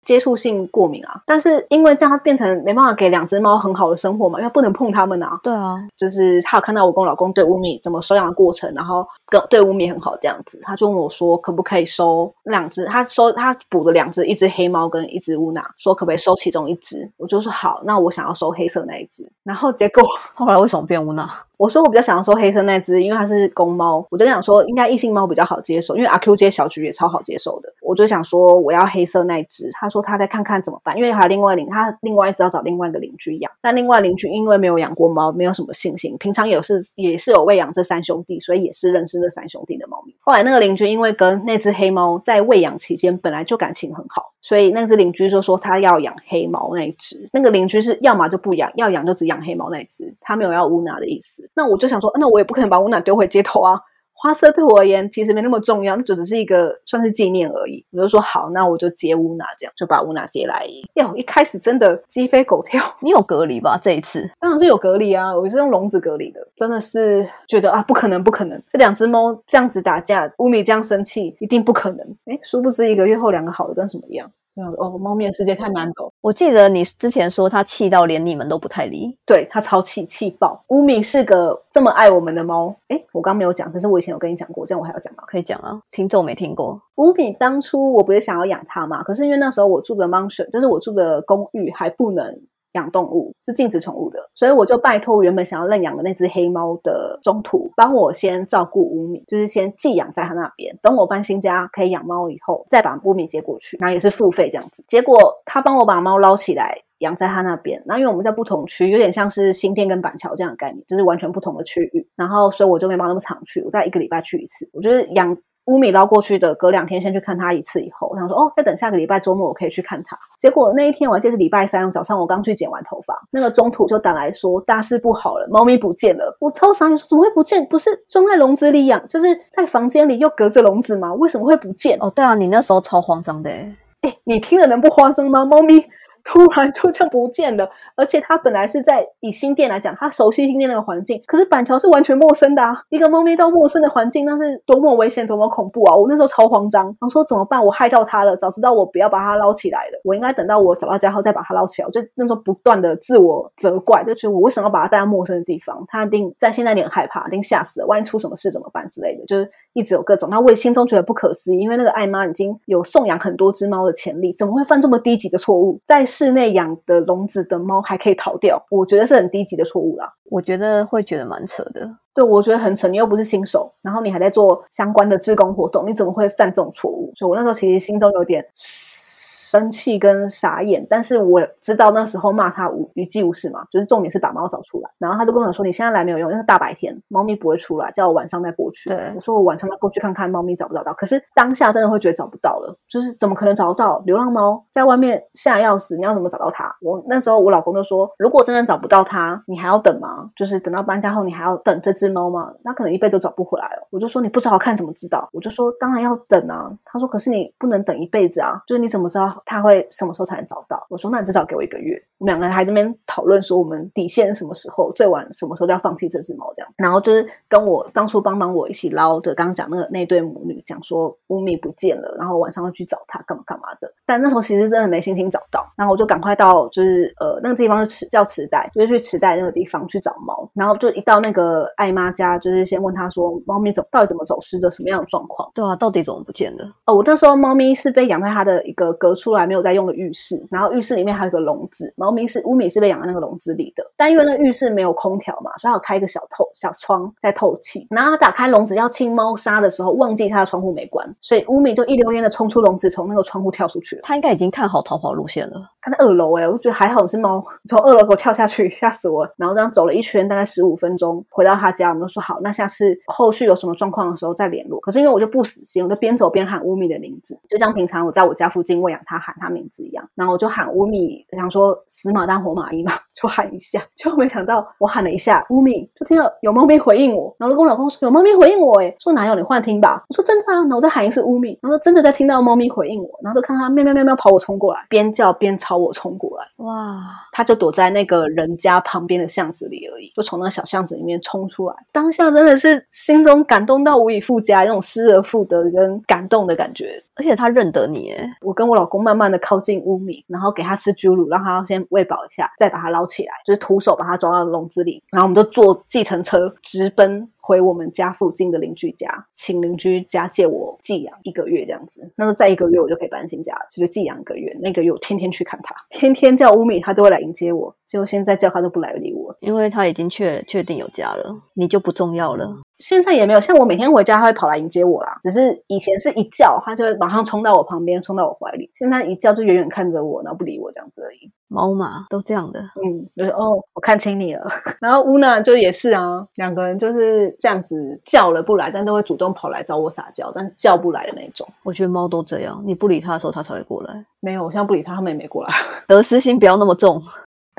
接触性过敏啊。但是因为这样，它变成没办法给两只猫很好的生活嘛，因为不能碰它们啊。对啊，就是他有看到我跟我老公对乌米怎么收养的过程，然后跟对乌米很好这样子，他就问我说可不可以收两只，他收他补了两只，一只黑猫跟一只乌娜，说可不可以收其中一只，我就说好，那我想要收黑色那一只，然后结果后来为什么变乌娜？我说我比较想要收黑色那只，因为它是公猫，我就想说应该异性猫比较好接受，因为阿 Q 接小菊也超好接受的，我就想说我要黑色那只，他说他再看看怎么办，因为还有另外邻他另外一只要找另外一个邻居养，但另外邻居因为没有养过猫，没有什么信心，平常也是也是有喂养这三兄弟，所以也是认识这三兄弟的猫咪。后来那个邻居因为跟那只黑猫在喂养期间本来就感情很好，所以那只邻居就说他要养黑猫那一只，那个邻居是要么就不养，要养就只养黑猫那一只，他没有要乌娜的意思。那我就想说，那我也不可能把乌娜丢回街头啊。花色对我而言其实没那么重要，那就只是一个算是纪念而已。我就说好，那我就接乌娜，这样就把乌娜接来。哟，一开始真的鸡飞狗跳。你有隔离吧？这一次当然是有隔离啊，我是用笼子隔离的。真的是觉得啊，不可能，不可能，这两只猫这样子打架，乌米这样生气，一定不可能。哎，殊不知一个月后，两个好的跟什么一样。哦，猫咪的世界太难懂。我记得你之前说它气到连你们都不太理，对它超气气爆。乌米是个这么爱我们的猫，哎，我刚没有讲，但是我以前有跟你讲过，这样我还要讲吗？可以讲啊，听众没听过。乌米当初我不是想要养它嘛，可是因为那时候我住的 mansion，就是我住的公寓还不能。养动物是禁止宠物的，所以我就拜托原本想要认养的那只黑猫的中途，帮我先照顾乌米，就是先寄养在他那边，等我搬新家可以养猫以后，再把乌米接过去，然后也是付费这样子。结果他帮我把猫捞起来养在他那边，然后因为我们在不同区，有点像是新店跟板桥这样的概念，就是完全不同的区域，然后所以我就没办法那么常去，我在一个礼拜去一次，我觉得养。乌米捞过去的，隔两天先去看他一次，以后我想说哦，再等下个礼拜周末我可以去看他。结果那一天我还记得是礼拜三早上，我刚去剪完头发，那个中途就打来说大事不好了，猫咪不见了。我超傻你，说怎么会不见？不是装在笼子里养，就是在房间里又隔着笼子吗？为什么会不见？哦，对啊，你那时候超慌张的。哎，你听了能不慌张吗？猫咪。突然就这样不见了，而且它本来是在以新店来讲，它熟悉新店那个环境，可是板桥是完全陌生的啊！一个猫咪到陌生的环境，那是多么危险，多么恐怖啊！我那时候超慌张，然后说怎么办？我害到它了，早知道我不要把它捞起来了，我应该等到我找到家后再把它捞起来。我就那时候不断的自我责怪，就觉得我为什么要把它带到陌生的地方？它一定在现在你很害怕，一定吓死了，万一出什么事怎么办之类的，就是一直有各种。那我心中觉得不可思议，因为那个爱妈已经有送养很多只猫的潜力，怎么会犯这么低级的错误？在室内养。的笼子的猫还可以逃掉，我觉得是很低级的错误啦。我觉得会觉得蛮扯的，对我觉得很扯。你又不是新手，然后你还在做相关的志工活动，你怎么会犯这种错误？所以我那时候其实心中有点。生气跟傻眼，但是我知道那时候骂他无语气无事嘛，就是重点是把猫找出来。然后他就跟我说：“你现在来没有用，因为大白天猫咪不会出来，叫我晚上再过去。”我说：“我晚上再过去看看猫咪找不找到。”可是当下真的会觉得找不到了，就是怎么可能找得到？流浪猫在外面吓要死，你要怎么找到它？我那时候我老公就说：“如果真的找不到它，你还要等吗？就是等到搬家后你还要等这只猫吗？那可能一辈子都找不回来了。”我就说：“你不找看怎么知道？”我就说：“当然要等啊。”他说：“可是你不能等一辈子啊，就是你怎么知道他会什么时候？”才能找到。我说，那你至少给我一个月。我们两个人还在那边讨论说，我们底线什么时候，最晚什么时候要放弃这只猫这样。然后就是跟我当初帮忙我一起捞的，刚刚讲那个那对母女讲说乌米不见了，然后晚上要去找他干嘛干嘛的。但那时候其实真的没心情找到，然后我就赶快到就是呃那个地方是池叫池袋，就是去池袋那个地方去找猫。然后就一到那个艾妈家，就是先问她说猫咪怎到底怎么走失的，什么样的状况？对啊，到底怎么不见的？哦，我那时候猫咪是被养在它的一个隔出来没有在用的浴室，然后浴室里面还有个笼子，猫咪是乌米是被。养在那个笼子里的，但因为那浴室没有空调嘛，所以要开一个小透小窗在透气。然后他打开笼子要清猫砂的时候，忘记他的窗户没关，所以乌米就一溜烟的冲出笼子，从那个窗户跳出去他应该已经看好逃跑路线了。他在二楼哎，我就觉得还好是猫从二楼给我跳下去，吓死我。然后这样走了一圈，大概十五分钟，回到他家，我们就说好，那下次后续有什么状况的时候再联络。可是因为我就不死心，我就边走边喊乌米的名字，就像平常我在我家附近喂养他喊他名字一样。然后我就喊乌米，想说死马当活马医嘛，就喊一下。就没想到我喊了一下乌米，就听到有猫咪回应我。然后就跟我老公说有猫咪回应我，哎，说哪有你幻听吧？我说真的啊。然后我再喊一次乌米，然后真的在听到猫咪回应我，然后就看它喵喵喵喵跑我冲过来，边叫边。朝我冲过来，哇，它就躲在那个人家旁边的巷子里而已，就从那小巷子里面冲出来。当下真的是心中感动到无以复加，那种失而复得跟感动的感觉。而且他认得你，诶我跟我老公慢慢的靠近乌米，然后给他吃猪乳，让他先喂饱一下，再把它捞起来，就是徒手把它装到笼子里，然后我们就坐计程车直奔回我们家附近的邻居家，请邻居家借我寄养一个月这样子。那时候再一个月我就可以搬新家了，就是寄养一个月。那个月我天天去看他，天天叫乌米，他都会来迎接我。结果现在叫他都不来理我，因为他已经确确定有家了，你就不重要了。现在也没有，像我每天回家，他会跑来迎接我啦。只是以前是一叫，他就会马上冲到我旁边，冲到我怀里。现在一叫就远远看着我，然后不理我这样子而已。猫嘛都这样的，嗯，就是哦，我看清你了。然后乌娜就也是啊，两个人就是这样子叫了不来，但都会主动跑来找我撒娇，但叫不来的那种。我觉得猫都这样，你不理它的时候，它才会过来。没有，我现在不理它，它们也没过来。得失心不要那么重。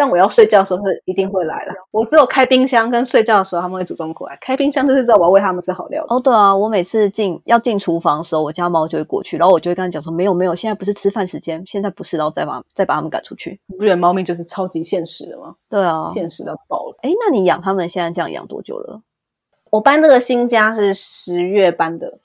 但我要睡觉的时候是一定会来了。我只有开冰箱跟睡觉的时候，他们会主动过来。开冰箱就是知道我要喂他们吃好料。哦，对啊，我每次进要进厨房的时候，我家猫就会过去，然后我就会跟他讲说：没有没有，现在不是吃饭时间，现在不是，然后再把再把它们赶出去。你不觉得猫咪就是超级现实的吗？对啊，现实到爆了。哎，那你养他们现在这样养多久了？我搬这个新家是十月搬的，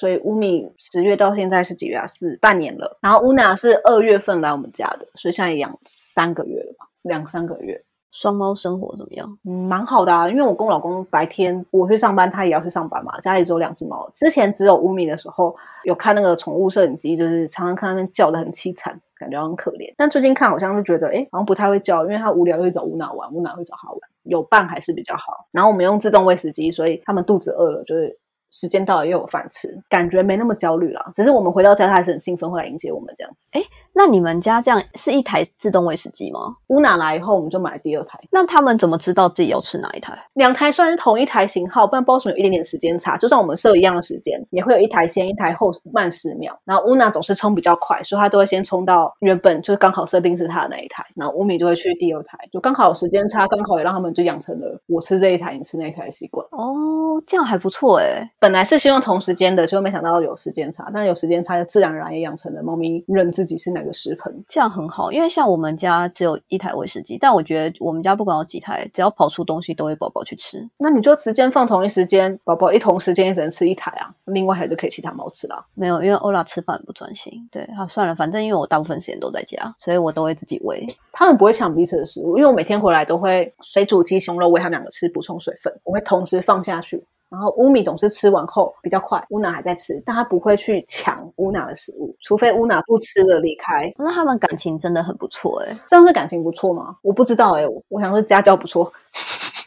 所以乌米十月到现在是几月啊？是半年了。然后乌娜是二月份来我们家的，所以现在养三个月了吧？是两三个月。双猫生活怎么样？嗯，蛮好的啊，因为我跟我老公白天我去上班，他也要去上班嘛。家里只有两只猫，之前只有乌米的时候有看那个宠物摄影机，就是常常看那边叫的很凄惨，感觉很可怜。但最近看好像就觉得，哎，好像不太会叫，因为它无聊就会找乌娜玩，乌娜会找它玩，有伴还是比较好。然后我们用自动喂食机，所以它们肚子饿了就是。时间到了又有饭吃，感觉没那么焦虑了。只是我们回到家，他还是很兴奋，会来迎接我们这样子。那你们家这样是一台自动喂食机吗？乌娜来以后，我们就买了第二台，那他们怎么知道自己要吃哪一台？两台虽然是同一台型号，不然不知道为什么有一点点时间差。就算我们设一样的时间，也会有一台先，一台后慢十秒。然后乌娜总是冲比较快，所以她都会先冲到原本就是刚好设定是她的那一台，然后乌米就会去第二台，就刚好有时间差，刚好也让他们就养成了我吃这一台，你吃那一台的习惯。哦，这样还不错哎。本来是希望同时间的，就没想到有时间差，但有时间差，就自然而然也养成了猫咪认自己是哪个食盆。这样很好，因为像我们家只有一台喂食机，但我觉得我们家不管有几台，只要跑出东西都会宝宝去吃。那你就时间放同一时间，宝宝一同时间也只能吃一台啊，另外一台就可以其他猫吃啦。没有，因为欧拉吃饭不专心。对，好算了，反正因为我大部分时间都在家，所以我都会自己喂。他们不会抢彼此的食物，因为我每天回来都会水煮鸡胸肉喂他们两个吃，补充水分，我会同时放下去。然后乌米总是吃完后比较快，乌娜还在吃，但他不会去抢乌娜的食物，除非乌娜不吃了离开。那他们感情真的很不错哎、这样是感情不错吗？我不知道哎、我我想说家教不错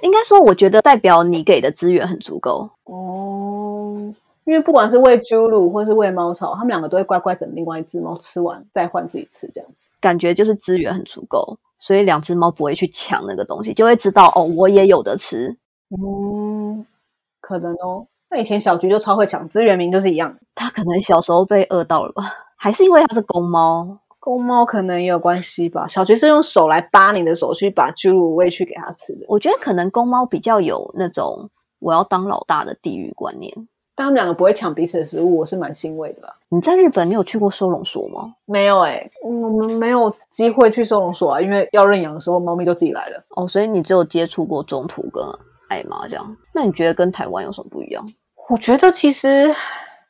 应该说我觉得代表你给的资源很足够。哦。因为不管是喂猪乳或是喂猫草，他们两个都会乖乖等另外一只猫吃完再换自己吃，这样子。感觉就是资源很足够，所以两只猫不会去抢那个东西，就会知道哦，我也有的吃。嗯，可能哦。那以前小菊就超会抢，资源名就是一样。它可能小时候被饿到了吧，还是因为它是公猫？公猫可能也有关系吧。小菊是用手来扒你的手去把巨乳喂去给它吃的，我觉得可能公猫比较有那种我要当老大的地域观念。但他们两个不会抢彼此的食物，我是蛮欣慰的啦。你在日本，你有去过收容所吗？没有哎、嗯我们没有机会去收容所啊，因为要认养的时候，猫咪就自己来了。哦，所以你只有接触过中途跟爱妈这样。那你觉得跟台湾有什么不一样？我觉得其实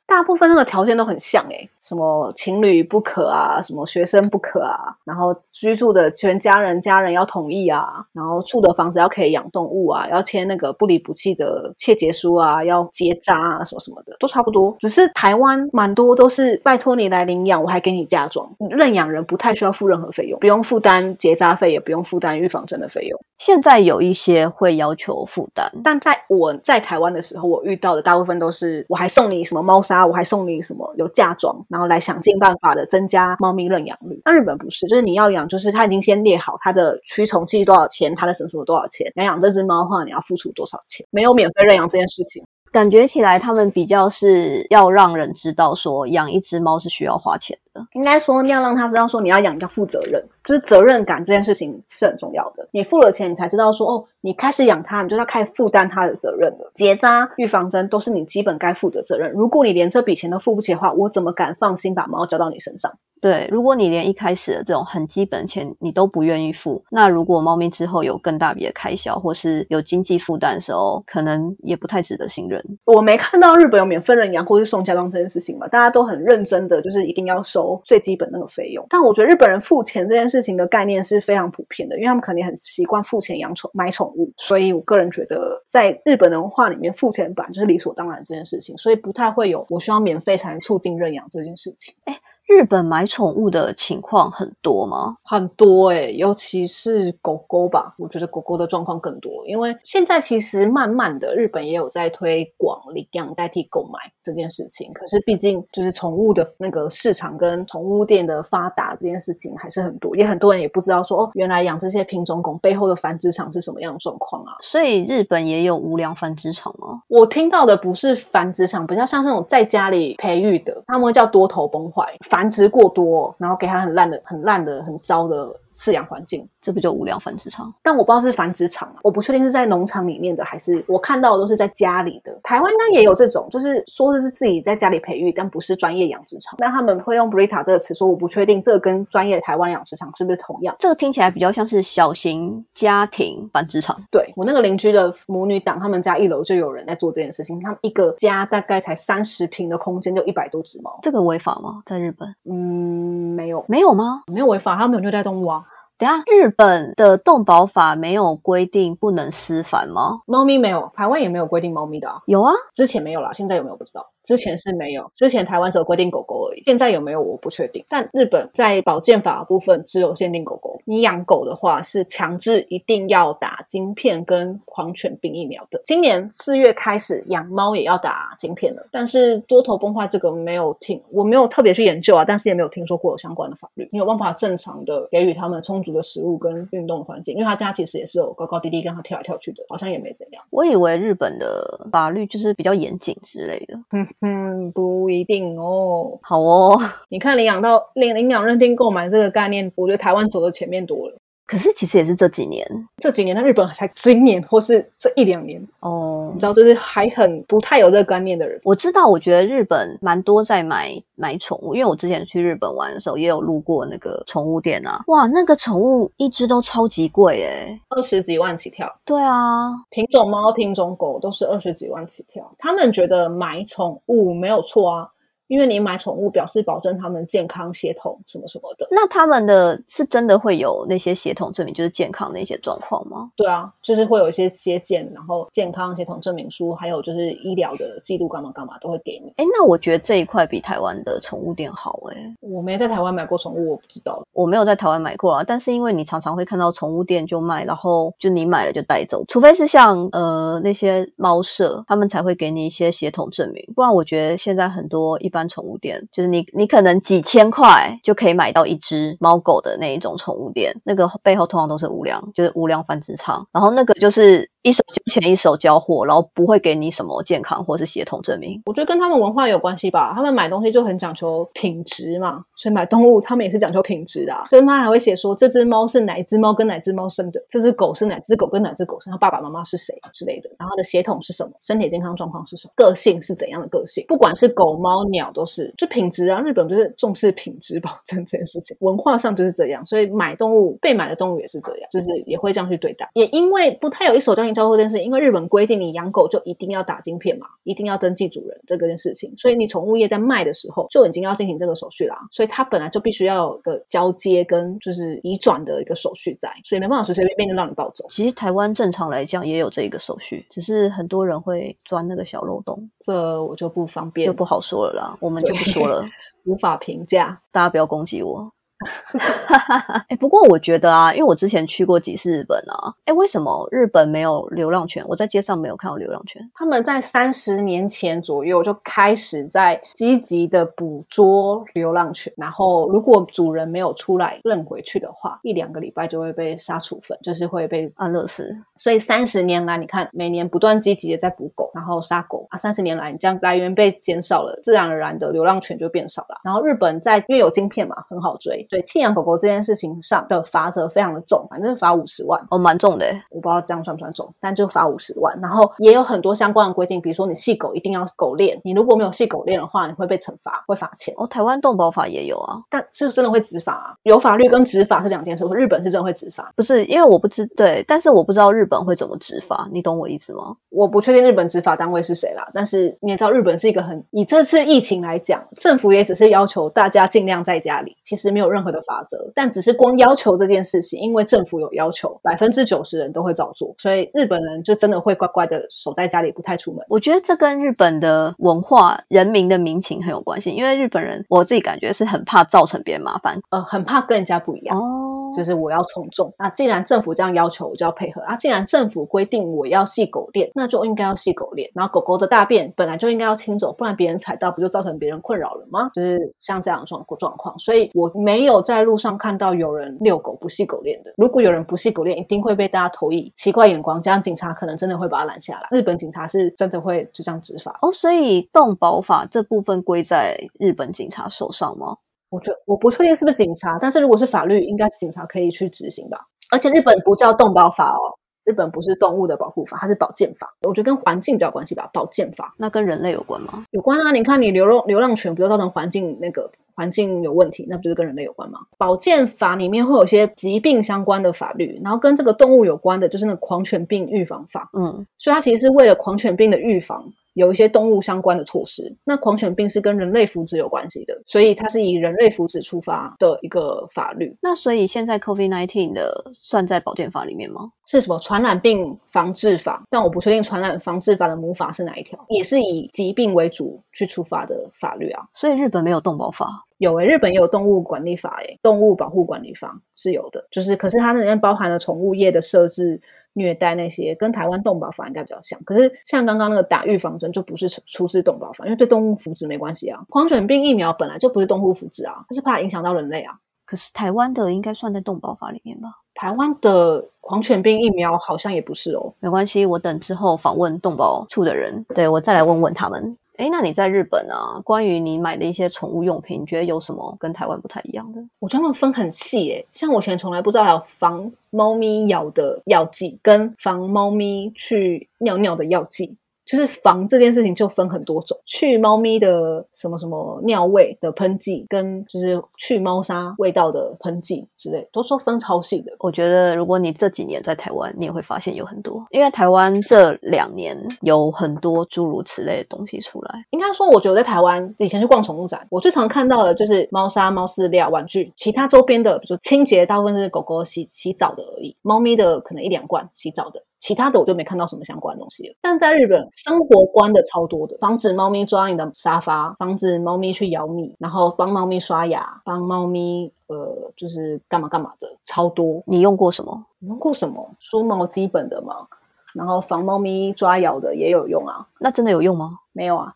大部分那个条件都很像诶、什么情侣不可啊，什么学生不可啊，然后居住的全家人家人要同意啊，然后住的房子要可以养动物啊，要签那个不离不弃的切结书啊，要结扎啊，什么什么的都差不多。只是台湾蛮多都是拜托你来领养，我还给你嫁妆，认养人不太需要付任何费用，不用负担结扎费，也不用负担预防针的费用。现在有一些会要求负担，但在我在台湾的时候，我遇到的大部分都是我还送你什么猫砂，我还送你什么有嫁妆，然后来想尽办法的增加猫咪认养率。那日本不是，就是你要养，就是他已经先列好它的驱虫剂多少钱，它的什么什么多少钱，你要养这只猫的话，你要付出多少钱，没有免费认养这件事情。感觉起来他们比较是要让人知道说养一只猫是需要花钱的。应该说你要让他知道说你要养要负责任，就是责任感这件事情是很重要的。你付了钱，你才知道说哦，你开始养它，你就要开始负担它的责任了。结扎、预防针都是你基本该负的责任。如果你连这笔钱都付不起的话，我怎么敢放心把猫交到你身上？对，如果你连一开始的这种很基本钱你都不愿意付，那如果猫咪之后有更大笔的开销或是有经济负担的时候，可能也不太值得信任。我没看到日本有免费认养或是送家装这件事情嘛，大家都很认真的，就是一定要收最基本那个费用。但我觉得日本人付钱这件事事情的概念是非常普遍的，因为他们肯定很习惯付钱养宠买宠物，所以我个人觉得在日本的文化里面，付钱本来就是理所当然这件事情，所以不太会有我需要免费才能促进认养这件事情。哎。日本买宠物的情况很多吗？很多哎，尤其是狗狗吧，我觉得狗狗的状况更多。因为现在其实慢慢的，日本也有在推广领养代替购买这件事情。可是毕竟就是宠物的那个市场跟宠物店的发达这件事情还是很多，也很多人也不知道说哦，原来养这些品种狗背后的繁殖场是什么样的状况啊。所以日本也有无良繁殖场吗？我听到的不是繁殖场，比较像这种在家里培育的，他们会叫多头崩坏。繁繁殖过多，然后给他很烂的、很烂的、很糟的。饲养环境，这不就无聊繁殖场？但我不知道是繁殖场，我不确定是在农场里面的，还是我看到的都是在家里的。台湾应该也有这种，就是说的是自己在家里培育，但不是专业养殖场。那他们会用 Brita 这个词，说我不确定这个跟专业台湾养殖场是不是同样。这个听起来比较像是小型家庭繁殖场。对我那个邻居的母女党，他们家一楼就有人在做这件事情。他们一个家大概才三十平的空间，就一百多只猫。这个违法吗？在日本？嗯，没有，没有吗？没有违法，他没有虐待动物啊。等下，日本的动保法没有规定不能私繁吗？猫咪没有，台湾也没有规定猫咪的啊。有啊，之前没有啦，现在有没有不知道。之前是没有，之前台湾只有规定狗狗而已。现在有没有我不确定。但日本在保健法部分只有限定狗狗。你养狗的话是强制一定要打晶片跟狂犬病疫苗的。今年四月开始养猫也要打晶片了，但是多头崩坏这个没有听，我没有特别去研究啊，但是也没有听说过有相关的法律。你有办法正常的给予他们充足的食物跟运动的环境，因为他家其实也是有高高低低跟他跳来跳去的，好像也没怎样。我以为日本的法律就是比较严谨之类的。嗯。哼，不一定哦。好哦，你看领养到领领养认定购买这个概念，我觉得台湾走的前面多了。可是其实也是这几年，这几年在日本才今年或是这一两年哦。你知道，就是还很不太有这个观念的人。我知道，我觉得日本蛮多在买买宠物，因为我之前去日本玩的时候，也有路过那个宠物店啊。哇，那个宠物一只都超级贵诶二十几万起跳。对啊，品种猫、品种狗都是二十几万起跳。他们觉得买宠物没有错啊。因为你买宠物，表示保证他们健康、协同什么什么的。那他们的是真的会有那些协同证明，就是健康的一些状况吗？对啊，就是会有一些接见，然后健康协同证明书，还有就是医疗的记录，干嘛干嘛都会给你。哎，那我觉得这一块比台湾的宠物店好哎。我没在台湾买过宠物，我不知道。我没有在台湾买过啊，但是因为你常常会看到宠物店就卖，然后就你买了就带走，除非是像呃那些猫舍，他们才会给你一些协同证明，不然我觉得现在很多一般宠物店就是。你你可能几千块就可以买到一只猫狗的那一种宠物店，那个背后通常都是无良，就是无良繁殖场，然后那个就是。一手交钱一手交货，然后不会给你什么健康或是血统证明。我觉得跟他们文化有关系吧，他们买东西就很讲求品质嘛，所以买动物他们也是讲求品质的。所以他还会写说这只猫是哪只猫跟哪只猫生的，这只狗是哪只狗跟哪只狗生，它爸爸妈妈是谁之类的，然后它的血统是什么，身体健康状况是什么，个性是怎样的个性，不管是狗猫鸟都是就品质啊。日本就是重视品质保证这件事情，文化上就是这样，所以买动物被买的动物也是这样，就是也会这样去对待。也因为不太有一手交易。交货这件事，因为日本规定你养狗就一定要打晶片嘛，一定要登记主人这个件事情，所以你宠物业在卖的时候就已经要进行这个手续啦，所以它本来就必须要有个交接跟就是移转的一个手续在，所以没办法随随便便就让你抱走。其实台湾正常来讲也有这个手续，只是很多人会钻那个小漏洞，这我就不方便，就不好说了啦，我们就不说了，无法评价，大家不要攻击我。哎，不过我觉得啊，因为我之前去过几次日本啊，哎，为什么日本没有流浪犬？我在街上没有看到流浪犬。他们在三十年前左右就开始在积极的捕捉流浪犬，然后如果主人没有出来认回去的话，一两个礼拜就会被杀处分，就是会被安乐死。所以三十年来，你看每年不断积极的在捕狗，然后杀狗啊，三十年来你这样来源被减少了，自然而然的流浪犬就变少了。然后日本在因为有晶片嘛，很好追。所以弃养狗狗这件事情上的罚则非常的重，反正罚五十万。哦，蛮重的诶。我不知道这样算不算重，但就罚五十万。然后也有很多相关的规定，比如说你系狗一定要狗链，你如果没有系狗链的话，你会被惩罚，会罚钱。哦，台湾动保法也有啊，但是真的会执法啊？有法律跟执法是两件事。我日本是真的会执法，不是因为我不知对，但是我不知道日本会怎么执法，你懂我意思吗？我不确定日本执法单位是谁啦。但是你也知道，日本是一个很以这次疫情来讲，政府也只是要求大家尽量在家里，其实没有任何的法则，但只是光要求这件事情，因为政府有要求，百分之九十人都会照做，所以日本人就真的会乖乖的守在家里，不太出门。我觉得这跟日本的文化、人民的民情很有关系，因为日本人我自己感觉是很怕造成别人麻烦，呃，很怕跟人家不一样。哦，就是我要从众。那既然政府这样要求，我就要配合啊。既然政府规定我要系狗链，那就应该要系狗链。然后狗狗的大便本来就应该要清走，不然别人踩到不就造成别人困扰了吗？就是像这样的状状况。所以我没有在路上看到有人遛狗不系狗链的。如果有人不系狗链，一定会被大家投以奇怪眼光，这样警察可能真的会把他拦下来。日本警察是真的会就这样执法。哦，所以动保法这部分归在日本警察手上吗？我觉我不确定是不是警察，但是如果是法律，应该是警察可以去执行吧。而且日本不叫动保法哦，日本不是动物的保护法，它是保健法。我觉得跟环境比较关系吧，保健法那跟人类有关吗？有关啊。你看，你流浪流浪犬不就造成环境那个环境有问题，那不就是跟人类有关吗？保健法里面会有些疾病相关的法律，然后跟这个动物有关的，就是那个狂犬病预防法。嗯，所以它其实是为了狂犬病的预防。有一些动物相关的措施，那狂犬病是跟人类福祉有关系的，所以它是以人类福祉出发的一个法律。那所以现在 COVID nineteen 的算在保健法里面吗？是什么传染病防治法？但我不确定传染防治法的母法是哪一条，也是以疾病为主去出发的法律啊。所以日本没有动保法，有诶、日本也有动物管理法诶、动物保护管理法是有的，就是可是它那里面包含了宠物业的设置。虐待那些跟台湾动保法应该比较像，可是像刚刚那个打预防针就不是出出自动保法，因为对动物福祉没关系啊。狂犬病疫苗本来就不是动物福祉啊，它是怕影响到人类啊。可是台湾的应该算在动保法里面吧？台湾的狂犬病疫苗好像也不是哦。没关系，我等之后访问动保处的人，对我再来问问他们。哎，那你在日本啊？关于你买的一些宠物用品，你觉得有什么跟台湾不太一样的？我觉得他们分很细诶，像我以前从来不知道还有防猫咪咬的药剂，跟防猫咪去尿尿的药剂。就是防这件事情就分很多种，去猫咪的什么什么尿味的喷剂，跟就是去猫砂味道的喷剂之类，都说分超细的。我觉得如果你这几年在台湾，你也会发现有很多，因为台湾这两年有很多诸如此类的东西出来。应该说，我觉得在台湾以前去逛宠物展，我最常看到的就是猫砂、猫饲料、玩具，其他周边的，比如说清洁，大部分是狗狗洗洗澡的而已，猫咪的可能一两罐洗澡的。其他的我就没看到什么相关的东西了。但在日本，生活观的超多的，防止猫咪抓你的沙发，防止猫咪去咬你，然后帮猫咪刷牙，帮猫咪呃就是干嘛干嘛的，超多。你用过什么？你用过什么？梳毛基本的嘛，然后防猫咪抓咬的也有用啊。那真的有用吗？没有啊。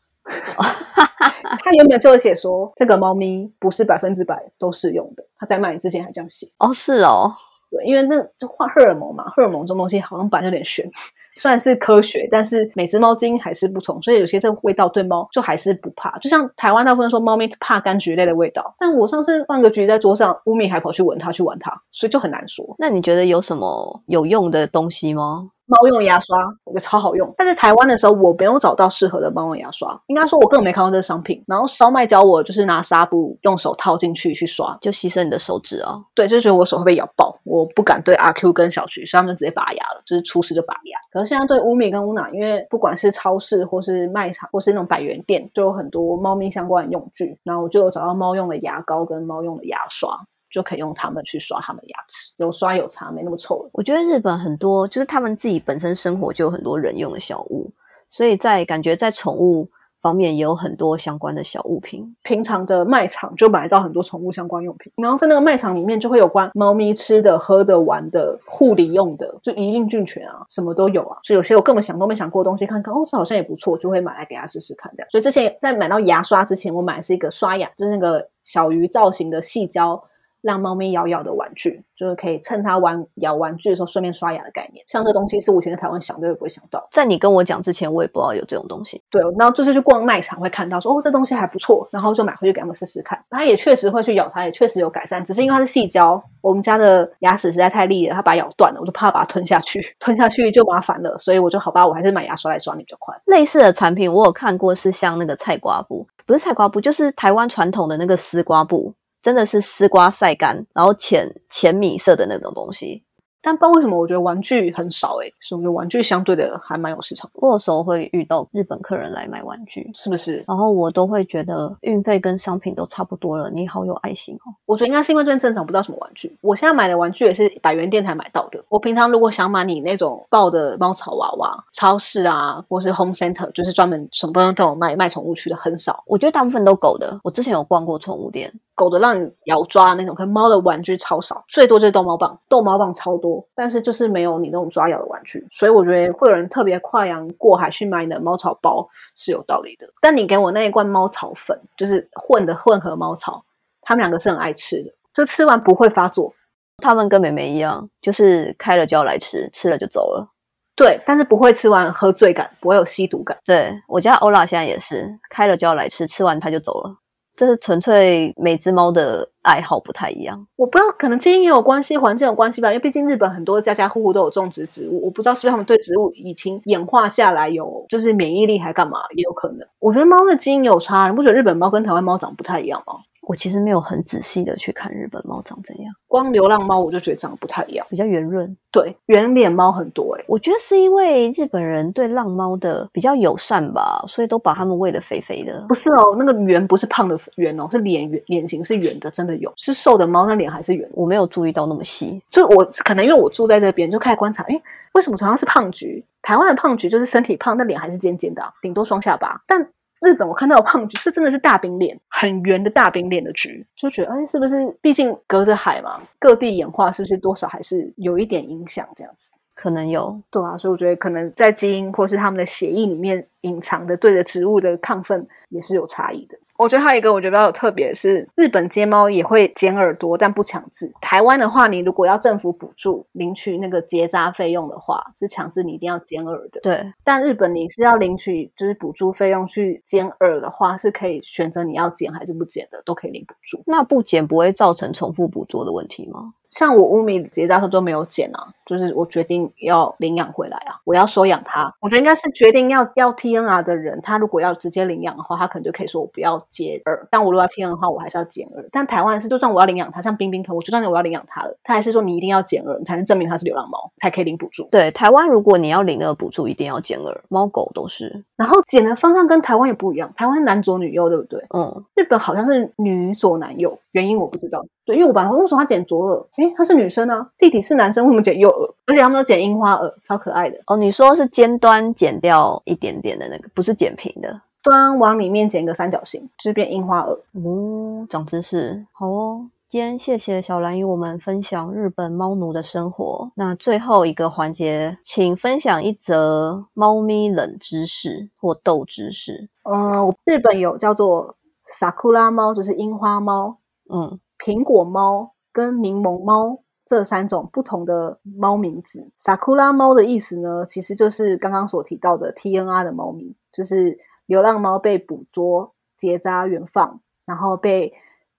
他原本就写说，这个猫咪不是百分之百都适用的。他在卖你之前还这样写。哦，是哦。对，因为那就画荷尔蒙嘛，荷尔蒙这种东西好像本来有点悬，虽然是科学，但是每只猫基因还是不同，所以有些这个味道对猫就还是不怕。就像台湾大部分说猫咪怕柑橘类的味道，但我上次放个橘在桌上，乌米还跑去闻它，去闻它，所以就很难说。那你觉得有什么有用的东西吗？猫用牙刷，我觉得超好用。但是台湾的时候，我没有找到适合的猫用牙刷。应该说，我根本没看到这个商品。然后烧麦教我，就是拿纱布用手套进去去刷，就牺牲你的手指哦。对，就觉得我手会被咬爆，我不敢对阿 Q 跟小菊，所以他们直接拔牙了，就是出事就拔牙。可是现在对乌米跟乌娜，因为不管是超市或是卖场或是那种百元店，就有很多猫咪相关的用具。然后我就有找到猫用的牙膏跟猫用的牙刷。就可以用它们去刷它们的牙齿，有刷有擦，没那么臭了。我觉得日本很多就是他们自己本身生活就有很多人用的小物，所以在感觉在宠物方面也有很多相关的小物品。平常的卖场就买到很多宠物相关用品，然后在那个卖场里面就会有关猫咪吃的、喝的、玩的、护理用的，就一应俱全啊，什么都有啊。所以有些我根本想都没想过的东西，看看哦，这好像也不错，就会买来给它试试看这样。所以之前在买到牙刷之前，我买的是一个刷牙，就是那个小鱼造型的细胶。让猫咪咬咬的玩具，就是可以趁它玩咬玩具的时候顺便刷牙的概念。像这东西是我以前在台湾想都不会想到。在你跟我讲之前，我也不知道有这种东西。对，然后就是去逛卖场会看到说哦这东西还不错，然后就买回去给他们试试看。它也确实会去咬它，也确实有改善，只是因为它是细胶，我们家的牙齿实在太利了，它把咬断了，我就怕把它吞下去，吞下去就麻烦了，所以我就好吧，我还是买牙刷来刷你比较快。类似的产品我有看过，是像那个菜瓜布，不是菜瓜布，就是台湾传统的那个丝瓜布。真的是丝瓜晒干，然后浅浅米色的那种东西。但不知道为什么，我觉得玩具很少诶，所以玩具相对的还蛮有市场。我有时候会遇到日本客人来买玩具，是不是？然后我都会觉得运费跟商品都差不多了。你好有爱心哦！我觉得应该是因为这边正常不知道什么玩具。我现在买的玩具也是百元店才买到的。我平常如果想买你那种抱的猫草娃娃，超市啊，或是 Home Center，就是专门什么东西都有卖卖宠物区的很少。我觉得大部分都狗的。我之前有逛过宠物店。狗的让你咬抓那种，可能猫的玩具超少，最多就是逗猫棒，逗猫棒超多，但是就是没有你那种抓咬的玩具，所以我觉得会有人特别跨洋过海去买你的猫草包是有道理的。但你给我那一罐猫草粉，就是混的混合猫草，他们两个是很爱吃的，就吃完不会发作。他们跟美美一样，就是开了就要来吃，吃了就走了。对，但是不会吃完喝醉感，不会有吸毒感。对我家欧拉现在也是，开了就要来吃，吃完它就走了。这是纯粹每只猫的爱好不太一样，我不知道，可能基因也有关系，环境有关系吧。因为毕竟日本很多家家户户都有种植植物，我不知道是不是他们对植物已经演化下来有就是免疫力还干嘛，也有可能。我觉得猫的基因有差，你不觉得日本猫跟台湾猫长不太一样吗？我其实没有很仔细的去看日本猫长怎样，光流浪猫我就觉得长得不太一样，比较圆润，对，圆脸猫很多哎，我觉得是因为日本人对浪猫的比较友善吧，所以都把它们喂得肥肥的。不是哦，那个圆不是胖的圆哦，是脸圆，脸型是圆的，真的有。是瘦的猫，那脸还是圆。我没有注意到那么细，就我可能因为我住在这边，就开始观察，哎，为什么同样是胖橘？台湾的胖橘就是身体胖，但脸还是尖尖的，顶多双下巴，但。日本我看到有胖橘，这真的是大饼脸，很圆的大饼脸的橘，就觉得哎，是不是？毕竟隔着海嘛，各地演化是不是多少还是有一点影响？这样子可能有，对啊，所以我觉得可能在基因或是他们的血液里面隐藏的对着植物的亢奋也是有差异的。我觉得还有一个我觉得比较有特别是，日本接猫也会剪耳朵，但不强制。台湾的话，你如果要政府补助领取那个结扎费用的话，是强制你一定要剪耳的。对，但日本你是要领取就是补助费用去剪耳的话，是可以选择你要剪还是不剪的，都可以领补助。那不剪不会造成重复捕捉的问题吗？像我乌米结扎时候都没有剪啊，就是我决定要领养回来啊，我要收养它。我觉得应该是决定要要 TNR 的人，他如果要直接领养的话，他可能就可以说我不要接耳。但我如果要 TNR 的话，我还是要剪耳。但台湾是，就算我要领养它，像冰冰可我就算我要领养它了，他还是说你一定要剪耳，你才能证明它是流浪猫，才可以领补助。对，台湾如果你要领那个补助，一定要剪耳，猫狗都是。然后剪的方向跟台湾也不一样，台湾男左女右，对不对？嗯，日本好像是女左男右，原因我不知道。对，因为我本来为什么他剪左耳？诶，她是女生啊，弟弟是男生，为什么剪右耳？而且他们都剪樱花耳，超可爱的。哦，你说是尖端剪掉一点点的那个，不是剪平的，端往里面剪一个三角形，就是变樱花耳。哦，长知识，好哦。今天谢谢小兰与我们分享日本猫奴的生活。那最后一个环节，请分享一则猫咪冷知识或逗知识。嗯，日本有叫做萨库拉猫，就是樱花猫。嗯。苹果猫跟柠檬猫这三种不同的猫名字，萨库拉猫的意思呢，其实就是刚刚所提到的 TNR 的猫咪，就是流浪猫被捕捉、结扎、远放，然后被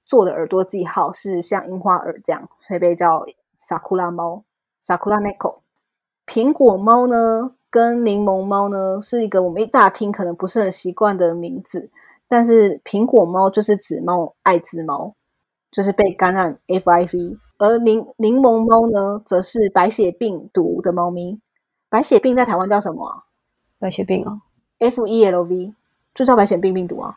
做的耳朵记号是像樱花耳这样，所以被叫萨库拉猫。萨库拉 neko。苹果猫呢，跟柠檬猫呢，是一个我们一乍听可能不是很习惯的名字，但是苹果猫就是指猫艾滋猫。就是被感染 FIV，而柠柠檬猫呢，则是白血病毒的猫咪。白血病在台湾叫什么啊？白血病啊，FELV 就叫白血病病毒啊。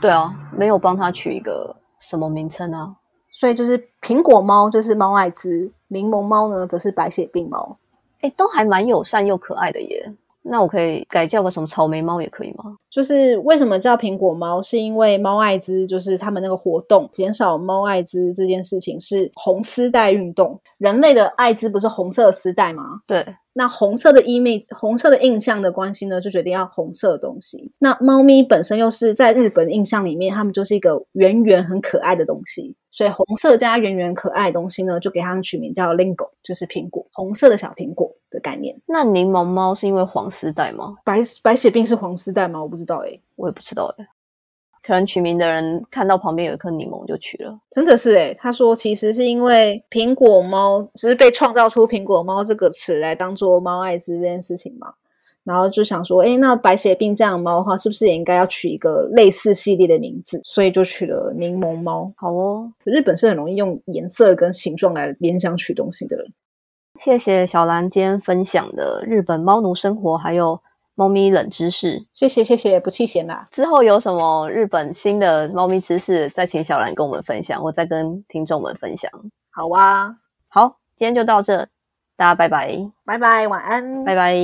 对啊，没有帮它取一个什么名称啊。所以就是苹果猫就是猫艾滋，柠檬猫呢则是白血病猫。哎，都还蛮友善又可爱的耶。那我可以改叫个什么草莓猫也可以吗？就是为什么叫苹果猫？是因为猫艾滋，就是他们那个活动减少猫艾滋这件事情是红丝带运动。人类的艾滋不是红色丝带吗？对。那红色的 image 红色的印象的关系呢，就决定要红色的东西。那猫咪本身又是在日本印象里面，它们就是一个圆圆很可爱的东西，所以红色加圆圆可爱的东西呢，就给它们取名叫 lingo，就是苹果，红色的小苹果的概念。那柠檬猫是因为黄丝带吗？白白血病是黄丝带吗？我不知道诶、我也不知道哎，可能取名的人看到旁边有一颗柠檬就取了。真的是诶、他说其实是因为苹果猫只是被创造出苹果猫这个词来当做猫艾滋这件事情嘛，然后就想说，诶，那白血病这样的猫的话，是不是也应该要取一个类似系列的名字？所以就取了柠檬猫。好哦，日本是很容易用颜色跟形状来联想取东西的人。谢谢小兰今天分享的日本猫奴生活，还有猫咪冷知识。谢谢谢谢，不弃嫌啦。之后有什么日本新的猫咪知识，再请小兰跟我们分享，我再跟听众们分享。好啊，好，今天就到这，大家拜拜，拜拜，晚安，拜拜。